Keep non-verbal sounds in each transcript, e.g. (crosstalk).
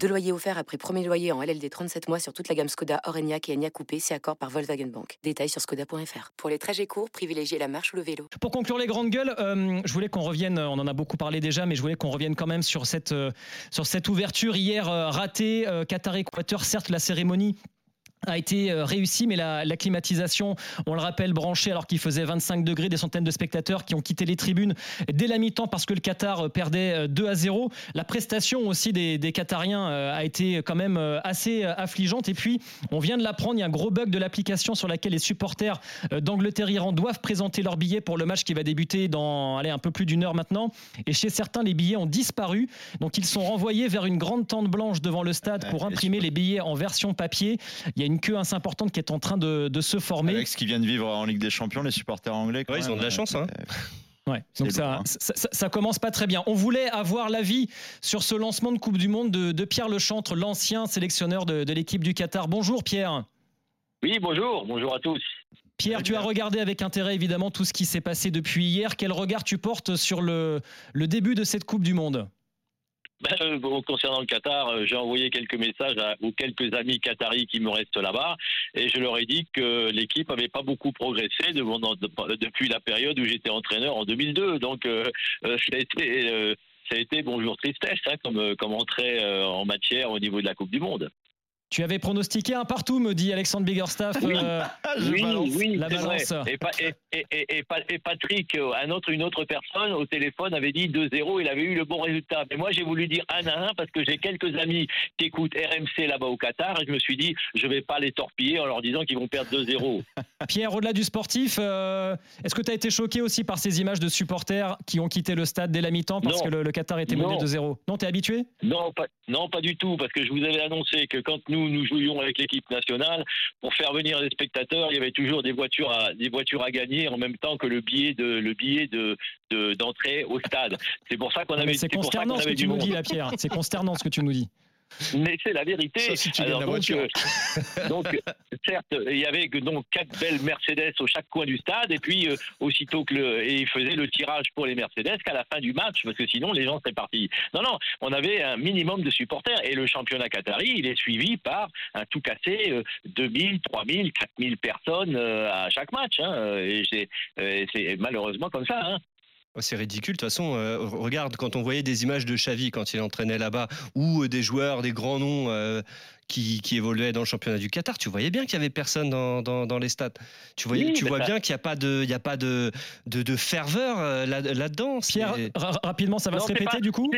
Deux loyers offerts après premier loyer en LLD 37 mois sur toute la gamme Skoda, Orenia et Enya Coupé, c'est accord par Volkswagen Bank. Détails sur skoda.fr. Pour les trajets courts, privilégiez la marche ou le vélo. Pour conclure les grandes gueules, euh, je voulais qu'on revienne, on en a beaucoup parlé déjà, mais je voulais qu'on revienne quand même sur cette, euh, sur cette ouverture hier euh, ratée. Qatar-Équateur, certes, la cérémonie a été euh, réussi, mais la, climatisation, on le rappelle, branchée alors qu'il faisait 25 degrés, des centaines de spectateurs qui ont quitté les tribunes dès la mi-temps parce que le Qatar euh, perdait 2 euh, à 0. La prestation aussi des, Qatariens a été quand même assez affligeante. Et puis, on vient de l'apprendre, il y a un gros bug de l'application sur laquelle les supporters d'Angleterre-Iran doivent présenter leurs billets pour le match qui va débuter dans allez, un peu plus d'une heure maintenant. Et chez certains, les billets ont disparu. Donc, ils sont renvoyés vers une grande tente blanche devant le stade pour imprimer les billets en version papier. Il y a une queue assez importante qui est en train de, se former. Avec ce qui vient de vivre en Ligue des Champions, les supporters anglais. ils ont de la chance. Hein. Ouais, donc ça, ça, commence pas très bien. On voulait avoir l'avis sur ce lancement de Coupe du Monde de, Pierre Lechantre, l'ancien sélectionneur de, l'équipe du Qatar. Bonjour Pierre. Oui, bonjour, bonjour à tous. Pierre, tu as regardé avec intérêt évidemment tout ce qui s'est passé depuis hier. Quel regard tu portes sur le, le début de cette Coupe du Monde? Ben, euh, concernant le Qatar, euh, j'ai envoyé quelques messages à, aux quelques amis qataris qui me restent là-bas et je leur ai dit que l'équipe n'avait pas beaucoup progressé depuis la période où j'étais entraîneur en 2002. Donc euh, ça, a été, ça a été bonjour tristesse hein, comme, comme entrée en matière au niveau de la Coupe du Monde. Tu avais pronostiqué un partout, me dit Alexandre Biggerstaff. Oui, euh, (laughs) oui, la balance. Et, et, et, Patrick, euh, un autre, une autre personne au téléphone avait dit 2-0, il avait eu le bon résultat. Mais moi, j'ai voulu dire 1 à 1 parce que j'ai quelques amis qui écoutent RMC là-bas au Qatar et je me suis dit, je vais pas les torpiller en leur disant qu'ils vont perdre 2-0. (laughs) Pierre, au-delà du sportif, euh, est-ce que tu as été choqué aussi par ces images de supporters qui ont quitté le stade dès la mi-temps parce que le, Qatar était mené 2-0 Non, t'es habitué? Non pas, non, pas du tout, parce que je vous avais annoncé que quand nous nous, jouions avec l'équipe nationale, pour faire venir les spectateurs, il y avait toujours des voitures à, des voitures à gagner en même temps que le billet de, le billet de, d'entrée au stade. C'est pour ça qu'on avait. C'est consternant ce que tu nous dis, là, Pierre. C'est consternant ce que tu nous dis. Mais c'est la vérité. Alors, donc, euh, donc, (laughs) certes, il y avait donc quatre belles Mercedes au chaque coin du stade, et puis euh, aussitôt que le, et il faisait le tirage pour les Mercedes qu'à la fin du match, parce que sinon les gens seraient partis. Non, non, on avait un minimum de supporters, et le championnat qatari, il est suivi par un tout cassé 2000, 3000, 4000 personnes euh, à chaque match. Hein, et c'est malheureusement comme ça. Hein. Oh, c'est ridicule. De toute façon, euh, regarde, quand on voyait des images de Xavi quand il entraînait là-bas, ou euh, des joueurs, des grands noms euh, qui, évoluaient dans le championnat du Qatar, tu voyais bien qu'il y avait personne dans, les stades. Tu, voyais, tu vois bien qu'il n'y a pas de, il y a pas de, de, ferveur là-dedans. Pierre, rapidement, ça va se répéter du coup?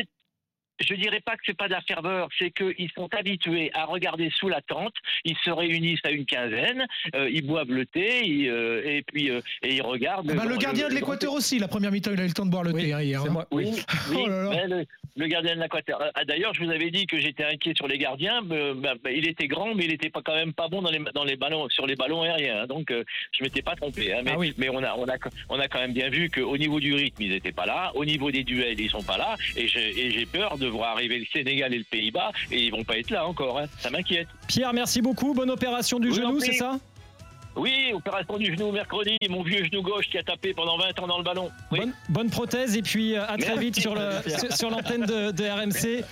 Je dirais pas que c'est pas de la ferveur, c'est qu'ils sont habitués à regarder sous la tente. Ils se réunissent à une quinzaine, euh, ils boivent le thé, euh, et puis euh, et ils regardent. Ah bah, le gardien de l'Équateur aussi, la première mi-temps, il a eu le temps de boire le thé hein, hier. Hein. Oui, (laughs) oui, oh le, gardien de l'Équateur. Ah, d'ailleurs, je vous avais dit que j'étais inquiet sur les gardiens. Bah, bah, il était grand, mais il était pas quand même pas bon dans les dans les ballons sur les ballons aériens. Hein. donc je m'étais pas trompé. mais, ah mais on a on a on a quand même bien vu qu'au niveau du rythme, ils n'étaient pas là. Au niveau des duels, ils sont pas là. Et j'ai peur de voir arriver le Sénégal et le Pays-Bas et ils vont pas être là encore. Hein. Ça m'inquiète. Pierre, merci beaucoup. Bonne opération du genou, c'est ça? Oui, opération du genou mercredi, mon vieux genou gauche qui a tapé pendant 20 ans dans le ballon. Bonne, prothèse et puis euh, à très vite sur l'antenne de, de RMC.